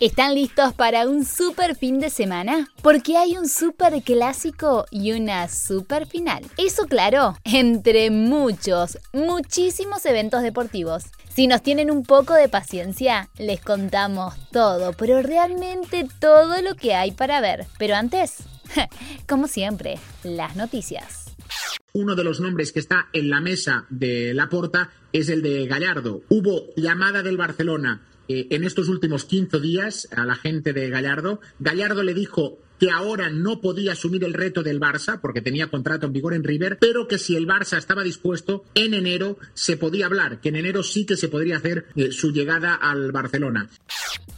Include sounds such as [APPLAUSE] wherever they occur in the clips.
¿Están listos para un super fin de semana? Porque hay un super clásico y una super final. Eso claro, entre muchos, muchísimos eventos deportivos. Si nos tienen un poco de paciencia, les contamos todo, pero realmente todo lo que hay para ver. Pero antes, [LAUGHS] como siempre, las noticias. Uno de los nombres que está en la mesa de la porta es el de Gallardo. Hubo llamada del Barcelona eh, en estos últimos 15 días a la gente de Gallardo. Gallardo le dijo que ahora no podía asumir el reto del Barça porque tenía contrato en vigor en River, pero que si el Barça estaba dispuesto, en enero se podía hablar, que en enero sí que se podría hacer eh, su llegada al Barcelona.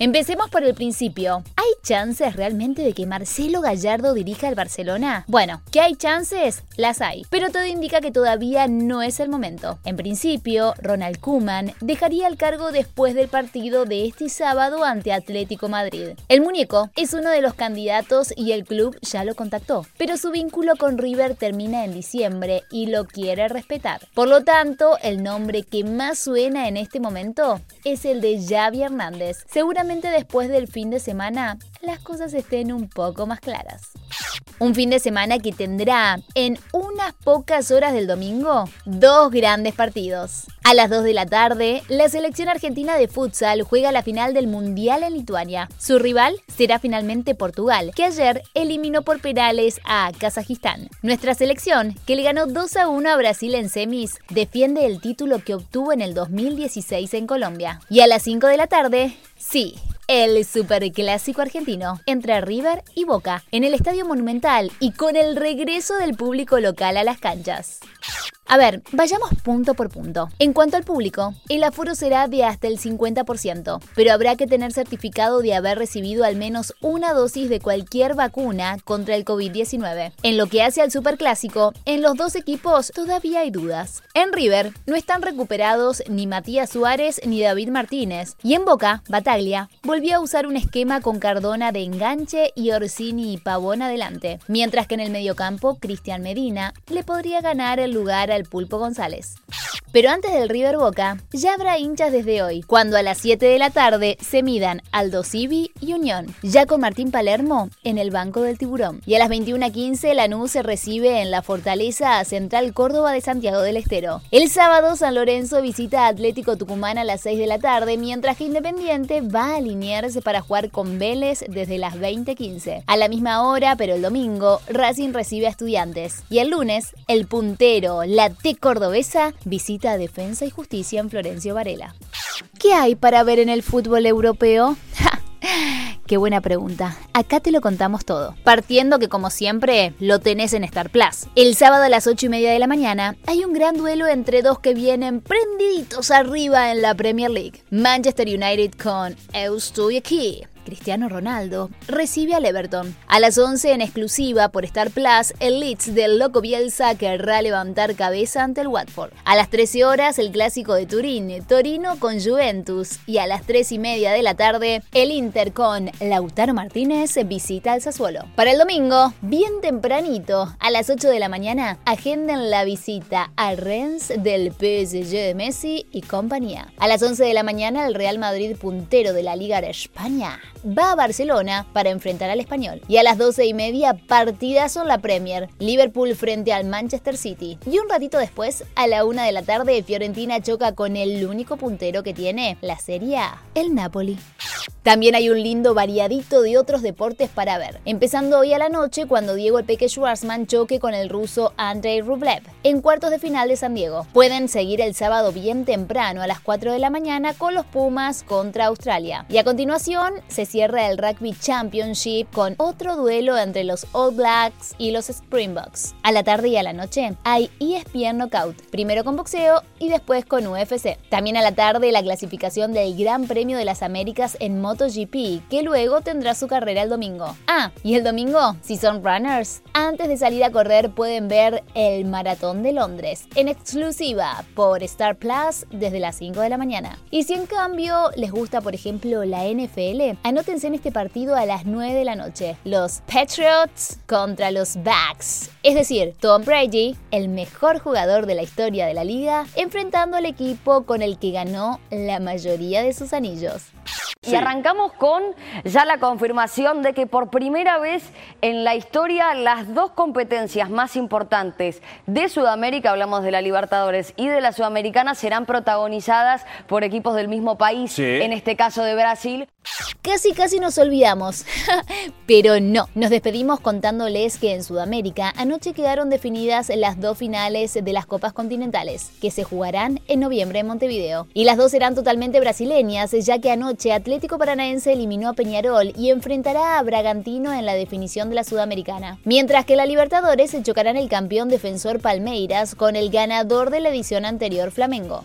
Empecemos por el principio. ¿Hay chances realmente de que Marcelo Gallardo dirija el Barcelona? Bueno, ¿que hay chances? Las hay, pero todo indica que todavía no es el momento. En principio, Ronald Koeman dejaría el cargo después del partido de este sábado ante Atlético Madrid. El muñeco es uno de los candidatos y el club ya lo contactó, pero su vínculo con River termina en diciembre y lo quiere respetar. Por lo tanto, el nombre que más suena en este momento es el de Javi Hernández. Seguramente después del fin de semana las cosas estén un poco más claras. Un fin de semana que tendrá en unas pocas horas del domingo dos grandes partidos. A las 2 de la tarde, la selección argentina de futsal juega la final del Mundial en Lituania. Su rival será finalmente Portugal, que ayer eliminó por penales a Kazajistán. Nuestra selección, que le ganó 2 a 1 a Brasil en semis, defiende el título que obtuvo en el 2016 en Colombia. Y a las 5 de la tarde, sí, el superclásico argentino entre River y Boca en el Estadio Monumental y con el regreso del público local a las canchas. A ver, vayamos punto por punto. En cuanto al público, el aforo será de hasta el 50%, pero habrá que tener certificado de haber recibido al menos una dosis de cualquier vacuna contra el COVID-19. En lo que hace al superclásico, en los dos equipos todavía hay dudas. En River no están recuperados ni Matías Suárez ni David Martínez, y en Boca, Bataglia volvió a usar un esquema con Cardona de enganche y Orsini y Pavón adelante, mientras que en el mediocampo, Cristian Medina le podría ganar el lugar al Pulpo González. Pero antes del River Boca, ya habrá hinchas desde hoy, cuando a las 7 de la tarde se midan Aldo Civi y Unión, ya con Martín Palermo en el banco del tiburón. Y a las 21.15 Lanús se recibe en la Fortaleza Central Córdoba de Santiago del Estero. El sábado San Lorenzo visita Atlético Tucumán a las 6 de la tarde, mientras que Independiente va a alinearse para jugar con Vélez desde las 20.15. A la misma hora, pero el domingo, Racing recibe a Estudiantes. Y el lunes, el puntero, la T cordobesa, visita Defensa y Justicia en Florencio Varela. ¿Qué hay para ver en el fútbol europeo? [LAUGHS] Qué buena pregunta. Acá te lo contamos todo. Partiendo que como siempre lo tenés en Star Plus. El sábado a las 8 y media de la mañana hay un gran duelo entre dos que vienen prendiditos arriba en la Premier League. Manchester United con Estoy aquí Cristiano Ronaldo, recibe al Everton. A las 11 en exclusiva por Star Plus, el Leeds del Loco Bielsa querrá levantar cabeza ante el Watford. A las 13 horas, el clásico de Turín, Torino con Juventus. Y a las 3 y media de la tarde, el Inter con Lautaro Martínez visita al Sassuolo. Para el domingo, bien tempranito, a las 8 de la mañana, agenden la visita al Rennes del PSG de Messi y compañía. A las 11 de la mañana, el Real Madrid puntero de la Liga de España va a Barcelona para enfrentar al español. Y a las 12 y media, partidazo en la Premier. Liverpool frente al Manchester City. Y un ratito después, a la una de la tarde, Fiorentina choca con el único puntero que tiene la Serie A, el Napoli. También hay un lindo variadito de otros deportes para ver. Empezando hoy a la noche cuando Diego el Peque Schwarzman choque con el ruso Andrei Rublev en cuartos de final de San Diego. Pueden seguir el sábado bien temprano a las 4 de la mañana con los Pumas contra Australia. Y a continuación se cierra el Rugby Championship con otro duelo entre los All Blacks y los Springboks. A la tarde y a la noche hay ESPN Knockout, primero con boxeo y después con UFC. También a la tarde la clasificación del Gran Premio de las Américas en moto Que luego tendrá su carrera el domingo. Ah, y el domingo, si son runners, antes de salir a correr pueden ver el Maratón de Londres en exclusiva por Star Plus desde las 5 de la mañana. Y si en cambio les gusta, por ejemplo, la NFL, anótense en este partido a las 9 de la noche. Los Patriots contra los Backs. Es decir, Tom Brady, el mejor jugador de la historia de la liga, enfrentando al equipo con el que ganó la mayoría de sus anillos. Y arrancamos con ya la confirmación de que por primera vez en la historia las dos competencias más importantes de Sudamérica, hablamos de la Libertadores y de la Sudamericana, serán protagonizadas por equipos del mismo país, en este caso de Brasil. Casi, casi nos olvidamos. [LAUGHS] Pero no, nos despedimos contándoles que en Sudamérica anoche quedaron definidas las dos finales de las Copas Continentales, que se jugarán en noviembre en Montevideo. Y las dos serán totalmente brasileñas, ya que anoche Atlético Paranaense eliminó a Peñarol y enfrentará a Bragantino en la definición de la Sudamericana. Mientras que la Libertadores se chocarán el campeón defensor Palmeiras con el ganador de la edición anterior Flamengo.